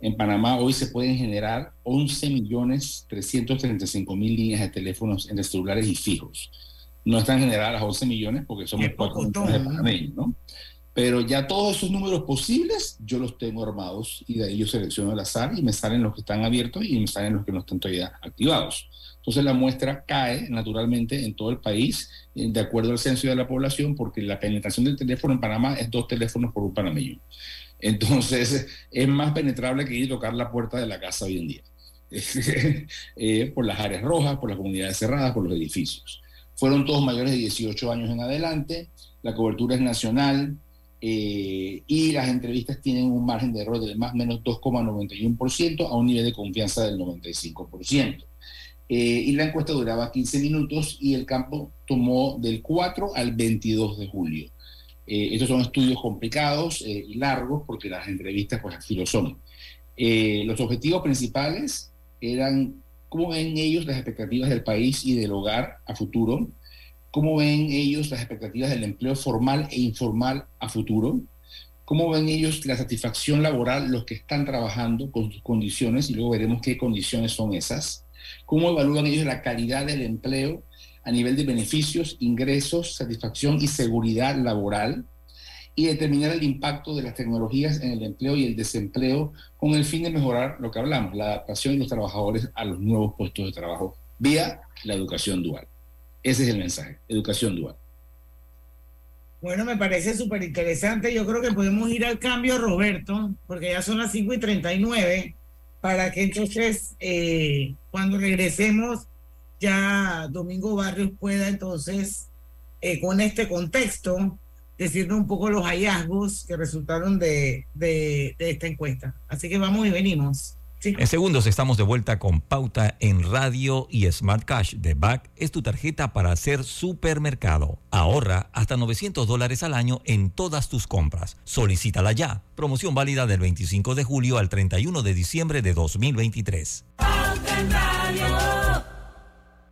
En Panamá hoy se pueden generar 11.335.000 líneas de teléfonos entre celulares y fijos no están generadas las 11 millones porque somos Qué 4 pocotón, millones de panameños, ¿no? Pero ya todos esos números posibles yo los tengo armados y de ahí yo selecciono al azar y me salen los que están abiertos y me salen los que no están todavía activados. Entonces la muestra cae naturalmente en todo el país eh, de acuerdo al censo de la población porque la penetración del teléfono en Panamá es dos teléfonos por un panameño. Entonces es más penetrable que ir a tocar la puerta de la casa hoy en día. Eh, por las áreas rojas, por las comunidades cerradas, por los edificios. Fueron todos mayores de 18 años en adelante, la cobertura es nacional eh, y las entrevistas tienen un margen de error de más o menos 2,91% a un nivel de confianza del 95%. Eh, y la encuesta duraba 15 minutos y el campo tomó del 4 al 22 de julio. Eh, estos son estudios complicados eh, y largos porque las entrevistas pues así lo son. Eh, los objetivos principales eran cómo ven ellos las expectativas del país y del hogar a futuro, cómo ven ellos las expectativas del empleo formal e informal a futuro, cómo ven ellos la satisfacción laboral, los que están trabajando con sus condiciones, y luego veremos qué condiciones son esas, cómo evalúan ellos la calidad del empleo a nivel de beneficios, ingresos, satisfacción y seguridad laboral, y determinar el impacto de las tecnologías en el empleo y el desempleo con el fin de mejorar lo que hablamos, la adaptación de los trabajadores a los nuevos puestos de trabajo vía la educación dual. Ese es el mensaje, educación dual. Bueno, me parece súper interesante. Yo creo que podemos ir al cambio, Roberto, porque ya son las 5 y 39. para que entonces eh, cuando regresemos ya Domingo Barrios pueda entonces eh, con este contexto decirnos un poco los hallazgos que resultaron de, de, de esta encuesta. Así que vamos y venimos. Sí. En segundos estamos de vuelta con Pauta en Radio y Smart Cash de BAC es tu tarjeta para hacer supermercado. Ahorra hasta 900 dólares al año en todas tus compras. Solicítala ya. Promoción válida del 25 de julio al 31 de diciembre de 2023.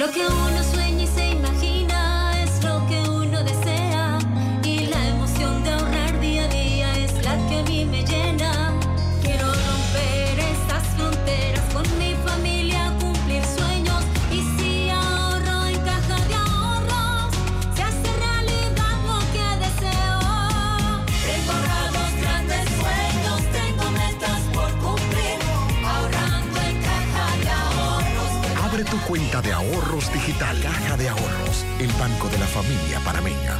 Lo que uno sueña de ahorros digital. Caja de Ahorros, el banco de la familia panameña.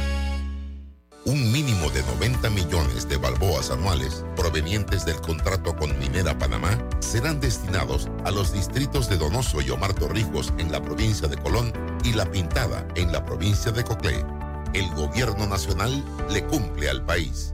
Un mínimo de 90 millones de balboas anuales provenientes del contrato con Minera Panamá serán destinados a los distritos de Donoso y Omar Torrijos en la provincia de Colón y La Pintada en la provincia de Coclé. El gobierno nacional le cumple al país.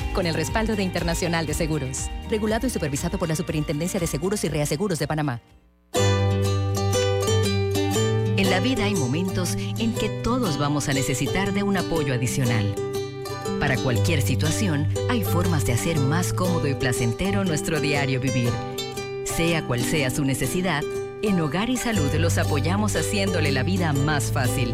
con el respaldo de Internacional de Seguros. Regulado y supervisado por la Superintendencia de Seguros y Reaseguros de Panamá. En la vida hay momentos en que todos vamos a necesitar de un apoyo adicional. Para cualquier situación, hay formas de hacer más cómodo y placentero nuestro diario vivir. Sea cual sea su necesidad, en Hogar y Salud los apoyamos haciéndole la vida más fácil,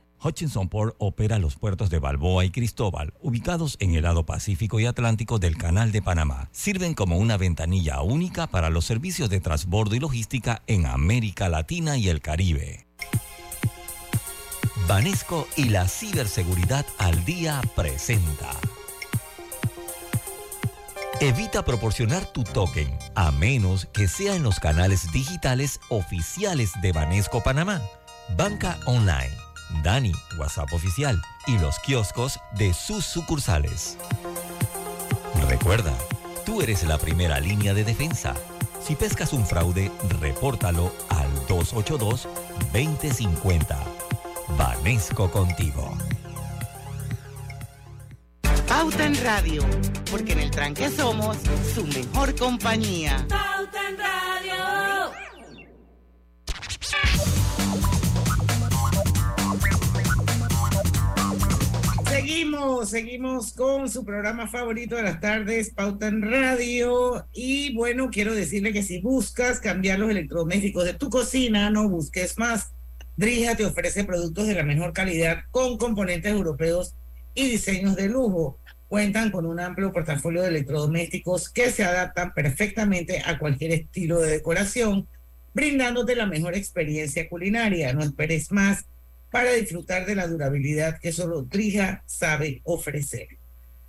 Hutchinson Port opera los puertos de Balboa y Cristóbal, ubicados en el lado Pacífico y Atlántico del Canal de Panamá. Sirven como una ventanilla única para los servicios de transbordo y logística en América Latina y el Caribe. Banesco y la ciberseguridad al día presenta. Evita proporcionar tu token a menos que sea en los canales digitales oficiales de Banesco Panamá, Banca Online, Dani, WhatsApp oficial y los kioscos de sus sucursales. Recuerda, tú eres la primera línea de defensa. Si pescas un fraude, repórtalo al 282-2050. Banesco contigo. Pauta en Radio, porque en el tranque somos su mejor compañía. Seguimos con su programa favorito de las tardes, Pauta en Radio. Y bueno, quiero decirle que si buscas cambiar los electrodomésticos de tu cocina, no busques más. Drija te ofrece productos de la mejor calidad con componentes europeos y diseños de lujo. Cuentan con un amplio portafolio de electrodomésticos que se adaptan perfectamente a cualquier estilo de decoración, brindándote la mejor experiencia culinaria. No esperes más para disfrutar de la durabilidad que solo Drija sabe ofrecer.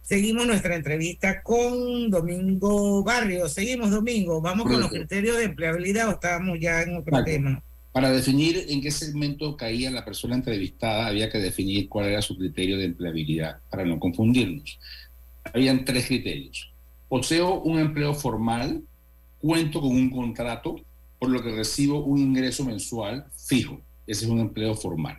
Seguimos nuestra entrevista con Domingo Barrio. Seguimos, Domingo. Vamos con los criterios de empleabilidad o estábamos ya en otro tema. Para definir en qué segmento caía la persona entrevistada, había que definir cuál era su criterio de empleabilidad, para no confundirnos. Habían tres criterios. Poseo un empleo formal, cuento con un contrato, por lo que recibo un ingreso mensual fijo. Ese es un empleo formal.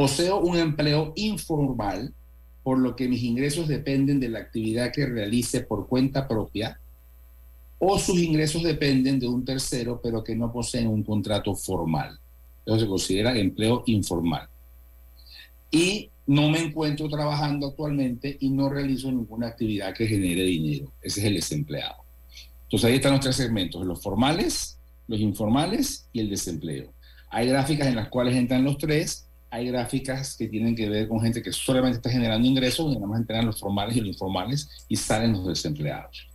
Poseo un empleo informal, por lo que mis ingresos dependen de la actividad que realice por cuenta propia o sus ingresos dependen de un tercero, pero que no poseen un contrato formal. Eso se considera empleo informal. Y no me encuentro trabajando actualmente y no realizo ninguna actividad que genere dinero. Ese es el desempleado. Entonces ahí están los tres segmentos, los formales, los informales y el desempleo. Hay gráficas en las cuales entran los tres, hay gráficas que tienen que ver con gente que solamente está generando ingresos, donde nada más entran los formales y los informales y salen los desempleados.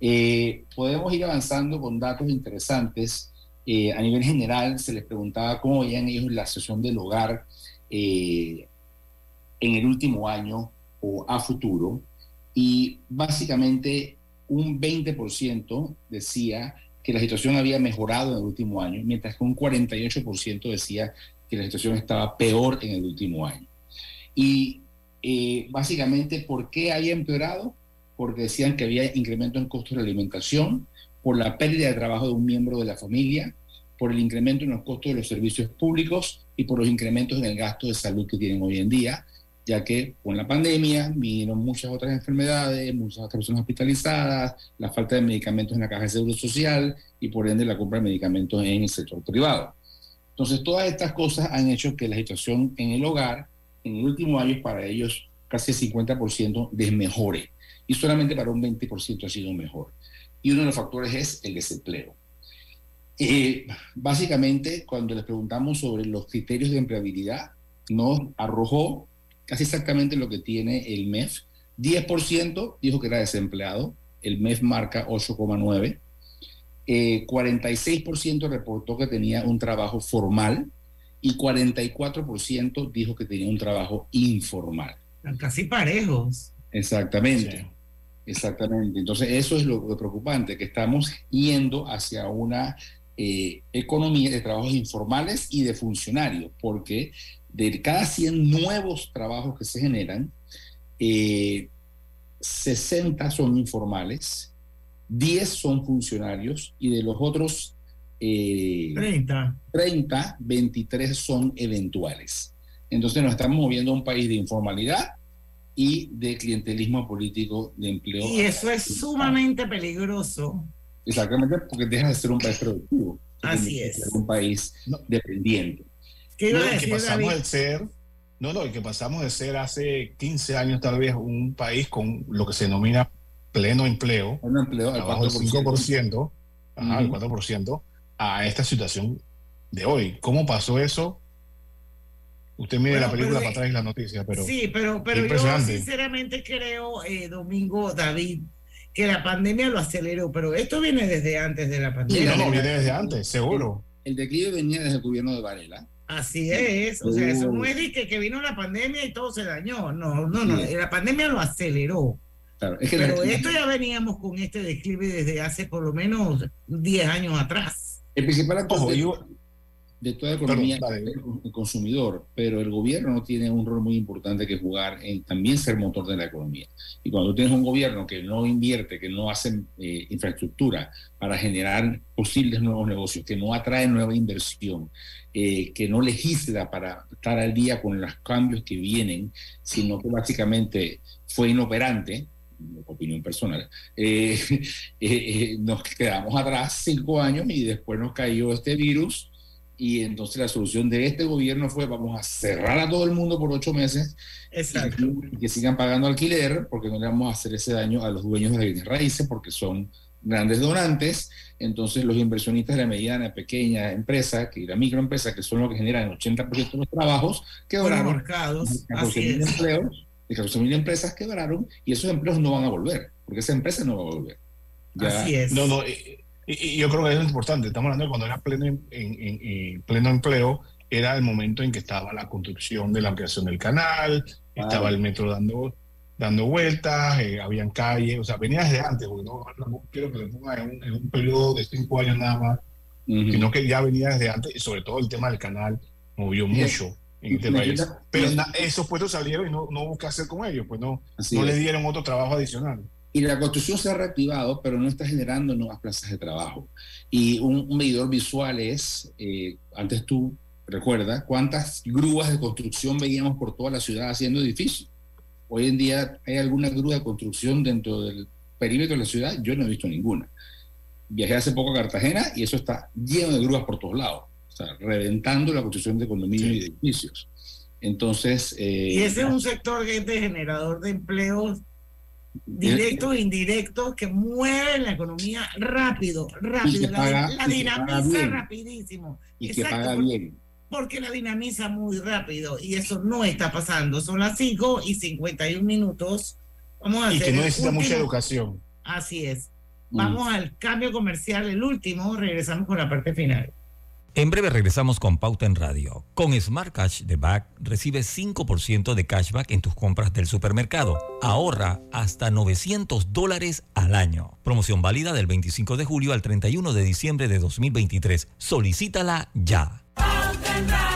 Eh, podemos ir avanzando con datos interesantes. Eh, a nivel general, se les preguntaba cómo veían ellos la sesión del hogar eh, en el último año o a futuro. Y básicamente un 20% decía que la situación había mejorado en el último año, mientras que un 48% decía que la situación estaba peor en el último año. Y eh, básicamente, ¿por qué había empeorado? porque decían que había incremento en costos de alimentación, por la pérdida de trabajo de un miembro de la familia, por el incremento en los costos de los servicios públicos y por los incrementos en el gasto de salud que tienen hoy en día, ya que con la pandemia vinieron muchas otras enfermedades, muchas otras personas hospitalizadas, la falta de medicamentos en la caja de seguro social y por ende la compra de medicamentos en el sector privado. Entonces, todas estas cosas han hecho que la situación en el hogar en el último año para ellos casi el 50% desmejore y solamente para un 20% ha sido mejor. Y uno de los factores es el desempleo. Eh, básicamente, cuando les preguntamos sobre los criterios de empleabilidad, nos arrojó casi exactamente lo que tiene el MEF. 10% dijo que era desempleado, el MEF marca 8,9%. Eh, 46% reportó que tenía un trabajo formal y 44% dijo que tenía un trabajo informal. Están casi parejos. Exactamente. Exactamente. Entonces, eso es lo, lo preocupante, que estamos yendo hacia una eh, economía de trabajos informales y de funcionarios, porque de cada 100 nuevos trabajos que se generan, eh, 60 son informales, 10 son funcionarios y de los otros eh, 30. 30, 23 son eventuales. Entonces nos estamos moviendo a un país de informalidad y de clientelismo político de empleo. Y eso es sumamente peligroso. Exactamente, porque deja de ser un país productivo. Así es. un país dependiente. ¿Qué iba a No, y decir, que pasamos David? de ser, no, no, y que pasamos de ser hace 15 años tal vez un país con lo que se denomina pleno empleo, Pleno empleo al abajo del 4%. 5%, ajá, el Ujú. 4%, a esta situación de hoy. ¿Cómo pasó eso? Usted mire Bueno, la película pero, para atrás y la noticia, pero sí, pero, pero yo sinceramente creo, eh, Domingo, David, que la pandemia lo aceleró, pero esto viene desde antes de la pandemia. no, no, viene desde antes, seguro. El declive venía desde el gobierno de Varela. Así es, o sea, eso Uh. no es de que, que vino la pandemia y todo se dañó, no, no, no, Sí. la pandemia lo aceleró. Claro, es que Pero la- esto ya veníamos con este declive desde hace por lo menos 10 años atrás. El principal actor Ojo, de, yo- de toda economía es el consumidor, pero el gobierno no tiene un rol muy importante que jugar en también ser motor de la economía. Y cuando tienes un gobierno que no invierte, que no hace eh, infraestructura para generar posibles nuevos negocios, que no atrae nueva inversión, eh, que no legisla para estar al día con los cambios que vienen, sino que básicamente fue inoperante, opinión personal, eh, eh, eh, nos quedamos atrás cinco años y después nos cayó este virus Y entonces la solución de este gobierno fue vamos a cerrar a todo el mundo por ocho meses Exacto. y que sigan pagando alquiler porque no le vamos a hacer ese daño a los dueños de las bienes raíces porque son grandes donantes. Entonces los inversionistas de la mediana, pequeña empresa, que la microempresa, que son los que generan el 80% de los trabajos, quebraron. mercados, 14.000 empleos, de 14.000 empresas quebraron y esos empleos no van a volver, porque esa empresa no va a volver. Ya- No, no, y, y- yo creo que eso es importante. Estamos hablando de cuando era pleno, en, en- en pleno empleo, era el momento en que estaba la construcción de la ampliación del canal, estaba el metro dando dando vueltas, eh, habían calles, o sea, venía desde antes, porque no, no quiero que le ponga en un, en un periodo de cinco años nada más, sino que ya venía desde antes, y sobre todo el tema del canal movió mucho en este país. Pero esos puestos salieron y no, no hubo qué hacer con ellos, pues no, no le dieron otro trabajo adicional. Y la construcción se ha reactivado, pero no está generando nuevas plazas de trabajo. Y un, un medidor visual es, eh, antes tú recuerdas, cuántas grúas de construcción veíamos por toda la ciudad haciendo edificios. Hoy en día hay alguna grúa de construcción dentro del perímetro de la ciudad, yo no he visto ninguna. Viajé hace poco a Cartagena y eso está lleno de grúas por todos lados, o sea, reventando la construcción de condominios y edificios. Entonces... eh, Y ese es un sector que es de generador de empleos directos e indirectos que mueve la economía rápido, rápido, Y que la, paga- que paga dinamiza rapidísimo. y que Exacto, paga porque- bien. Porque la dinamiza muy rápido y eso no está pasando. Son las 5 y 51 minutos. Vamos a Y hacer que no necesita mucha educación. Así es. Mm. Vamos al cambio comercial, el último. Regresamos con la parte final. En breve regresamos con Pauta en Radio. Con Smart Cash de Back recibes 5% de cashback en tus compras del supermercado. Ahorra hasta 900 dólares al año. Promoción válida del 25 de julio al 31 de diciembre de 2023. Solicítala ya. Toma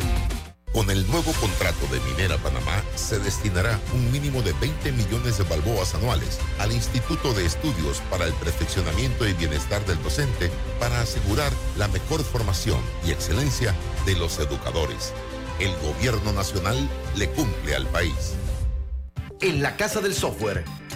Con el nuevo contrato de Minera Panamá se destinará un mínimo de 20 millones de balboas anuales al Instituto de Estudios para el Perfeccionamiento y Bienestar del Docente para asegurar la mejor formación y excelencia de los educadores. El gobierno nacional le cumple al país. En la Casa del Software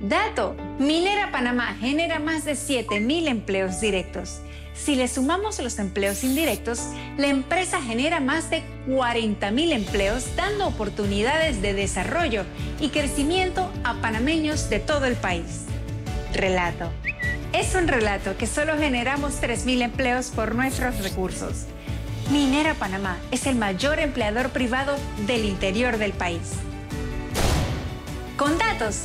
Dato, Minera Panamá genera más de 7.000 empleos directos. Si le sumamos los empleos indirectos, la empresa genera más de 40.000 empleos dando oportunidades de desarrollo y crecimiento a panameños de todo el país. Relato. Es un relato que solo generamos 3.000 empleos por nuestros recursos. Minera Panamá es el mayor empleador privado del interior del país. Con datos,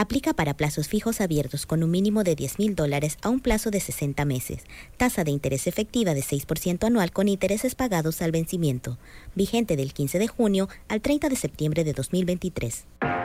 Aplica para plazos fijos abiertos con un mínimo de 10 mil dólares a un plazo de 60 meses. Tasa de interés efectiva de 6% anual con intereses pagados al vencimiento. Vigente del 15 de junio al 30 de septiembre de 2023.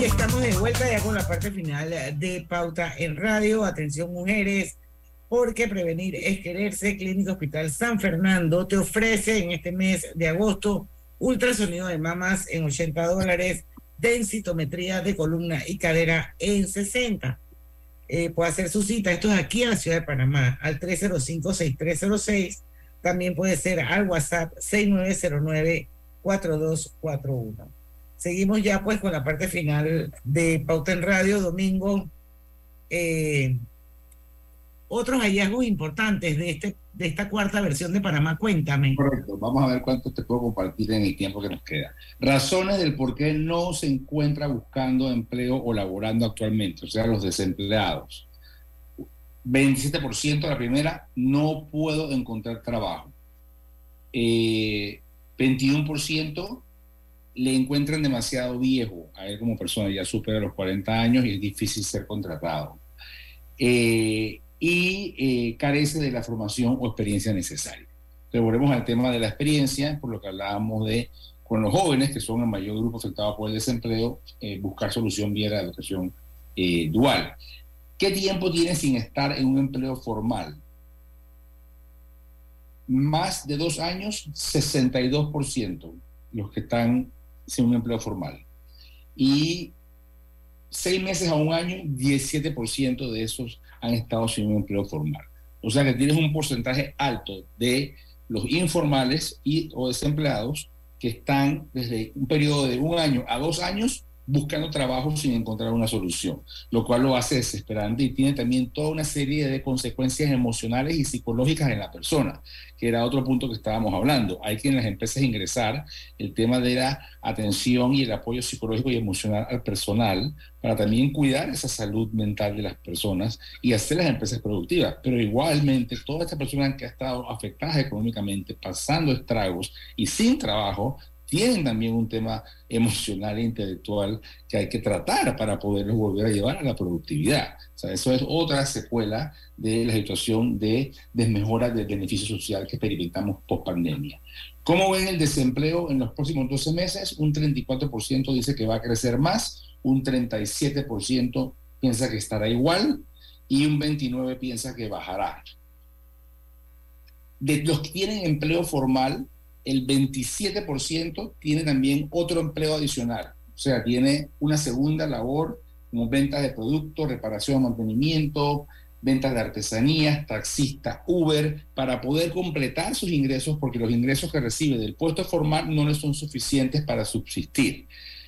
Y estamos de vuelta ya con la parte final de Pauta en Radio. Atención mujeres, porque prevenir es quererse. Clínica Hospital San Fernando te ofrece en este mes de agosto ultrasonido de mamas en 80 dólares, densitometría de columna y cadera en 60. Eh, puede hacer su cita, esto es aquí en la ciudad de Panamá, al 305-6306. También puede ser al WhatsApp 6909-4241. Seguimos ya pues con la parte final de Pauta en Radio, domingo. Eh, otros hallazgos importantes de, este, de esta cuarta versión de Panamá, cuéntame. Correcto, vamos a ver cuánto te puedo compartir en el tiempo que nos queda. Razones del por qué no se encuentra buscando empleo o laborando actualmente, o sea, los desempleados. 27% la primera, no puedo encontrar trabajo. Eh, 21% le encuentran demasiado viejo a él como persona, ya supera los 40 años y es difícil ser contratado. Eh, y eh, carece de la formación o experiencia necesaria. Entonces, volvemos al tema de la experiencia, por lo que hablábamos de con los jóvenes, que son el mayor grupo afectado por el desempleo, eh, buscar solución vía la educación eh, dual. ¿Qué tiempo tiene sin estar en un empleo formal? Más de dos años, 62% los que están sin un empleo formal. Y seis meses a un año, 17% de esos han estado sin un empleo formal. O sea que tienes un porcentaje alto de los informales y o desempleados que están desde un periodo de un año a dos años buscando trabajo sin encontrar una solución, lo cual lo hace desesperante y tiene también toda una serie de consecuencias emocionales y psicológicas en la persona, que era otro punto que estábamos hablando. Hay que en las empresas ingresar el tema de la atención y el apoyo psicológico y emocional al personal para también cuidar esa salud mental de las personas y hacer las empresas productivas. Pero igualmente, todas estas personas que han estado afectadas económicamente, pasando estragos y sin trabajo, tienen también un tema emocional e intelectual que hay que tratar para poderlos volver a llevar a la productividad. O sea, eso es otra secuela de la situación de desmejora del beneficio social que experimentamos post pandemia. ¿Cómo ven el desempleo en los próximos 12 meses? Un 34% dice que va a crecer más, un 37% piensa que estará igual y un 29% piensa que bajará. De los que tienen empleo formal, el 27% tiene también otro empleo adicional, o sea, tiene una segunda labor como ventas de productos, reparación, mantenimiento, ventas de artesanías, taxistas, Uber, para poder completar sus ingresos, porque los ingresos que recibe del puesto formal no les son suficientes para subsistir.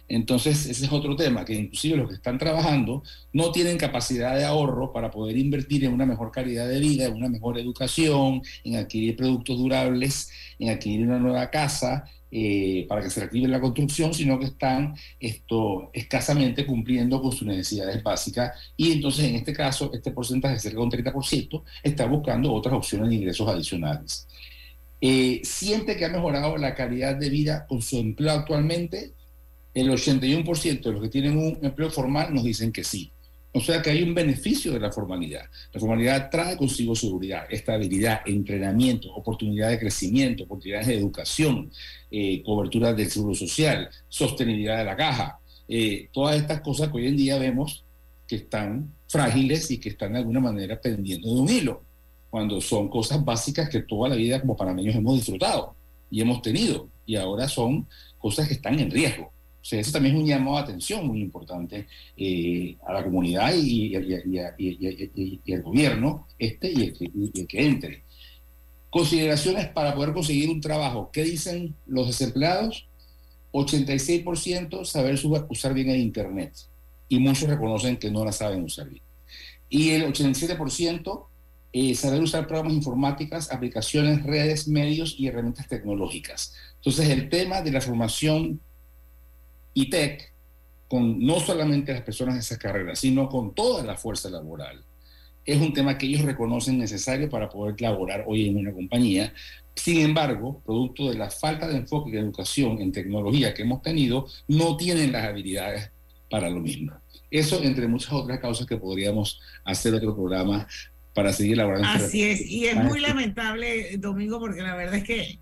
Entonces, ese es otro tema, que inclusive los que están trabajando no tienen capacidad de ahorro para poder invertir en una mejor calidad de vida, en una mejor educación, en adquirir productos durables, en adquirir una nueva casa, eh, para que se reactive la construcción, sino que están esto, escasamente cumpliendo con sus necesidades básicas. Y entonces, en este caso, este porcentaje, cerca de un 30%, está buscando otras opciones de ingresos adicionales. Eh, ¿Siente que ha mejorado la calidad de vida con su empleo actualmente? El 81% de los que tienen un empleo formal nos dicen que sí. O sea que hay un beneficio de la formalidad. La formalidad trae consigo seguridad, estabilidad, entrenamiento, oportunidad de crecimiento, oportunidades de educación, eh, cobertura del seguro social, sostenibilidad de la caja. Eh, todas estas cosas que hoy en día vemos que están frágiles y que están de alguna manera pendiendo de un hilo, cuando son cosas básicas que toda la vida como panameños hemos disfrutado y hemos tenido, y ahora son cosas que están en riesgo. O sea, eso también es un llamado de atención muy importante eh, a la comunidad y, al gobierno, este y el, que, y el, que, entre. Consideraciones para poder conseguir un trabajo. ¿Qué dicen los desempleados? 86% saber usar bien el Internet. Y muchos reconocen que no la saben usar bien. Y el 87% eh, saber usar programas informáticas, aplicaciones, redes, medios y herramientas tecnológicas. Entonces, el tema de la formación ITEC, con no solamente las personas de esas carreras, sino con toda la fuerza laboral, es un tema que ellos reconocen necesario para poder laborar hoy en una compañía. Sin embargo, producto de la falta de enfoque de educación en tecnología que hemos tenido, no tienen las habilidades para lo mismo. Eso entre muchas otras causas que podríamos hacer otro programa para seguir laborando. Así es, y es muy lamentable, Domingo, porque la verdad es que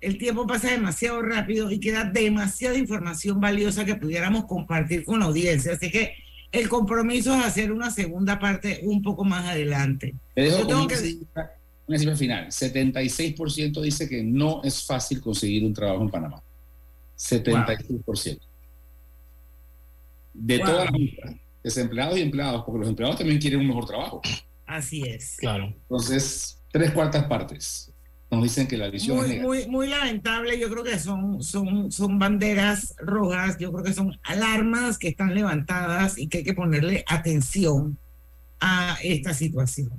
el tiempo pasa demasiado rápido y queda demasiada información valiosa que pudiéramos compartir con la audiencia. Así que el compromiso es hacer una segunda parte un poco más adelante. Te dejo tengo una, que- cifra, una cifra final. 76% dice que no es fácil conseguir un trabajo en Panamá. 76%. De Wow. todas las desempleados y empleados, porque los empleados también quieren un mejor trabajo. Así es. Claro. Entonces, tres cuartas partes nos dicen que la visión es Muy, negativa. muy, muy lamentable. Yo creo que son, son, son banderas rojas. Yo creo que son alarmas que están levantadas y que hay que ponerle atención a esta situación.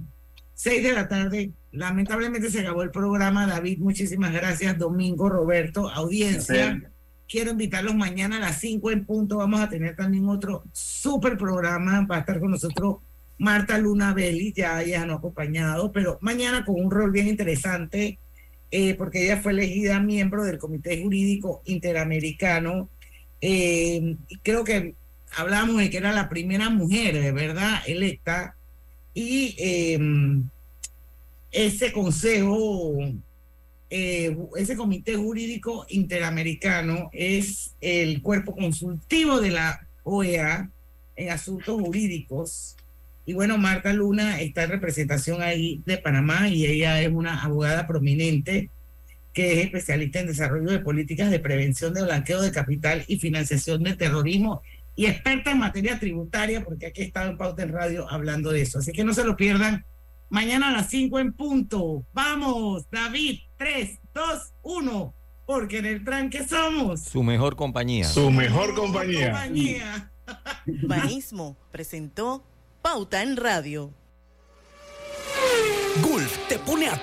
Seis de la tarde. Lamentablemente se acabó el programa. David, muchísimas gracias. Domingo, Roberto, audiencia. Quiero invitarlos mañana a las 5 en punto. Vamos a tener también otro súper programa. Va a estar con nosotros Marta Luna Belli, ya nos ha acompañado, pero mañana con un rol bien interesante, eh, porque ella fue elegida miembro del Comité Jurídico Interamericano. Eh, creo que hablamos de que era la primera mujer, de verdad, electa. Y eh, ese consejo eh, ese comité jurídico interamericano es el cuerpo consultivo de la OEA en asuntos jurídicos. Y bueno, Marta Luna está en representación ahí de Panamá y ella es una abogada prominente que es especialista en desarrollo de políticas de prevención de blanqueo de capital y financiación del terrorismo y experta en materia tributaria, porque aquí he estado en Pauta en Radio hablando de eso. Así que no se lo pierdan. Mañana a las 5 en punto. Vamos, David, 3, 2, 1. Porque en el tranque somos Su mejor compañía. Su mejor compañía. compañía. Banismo presentó Pauta en Radio. Gulf te pone a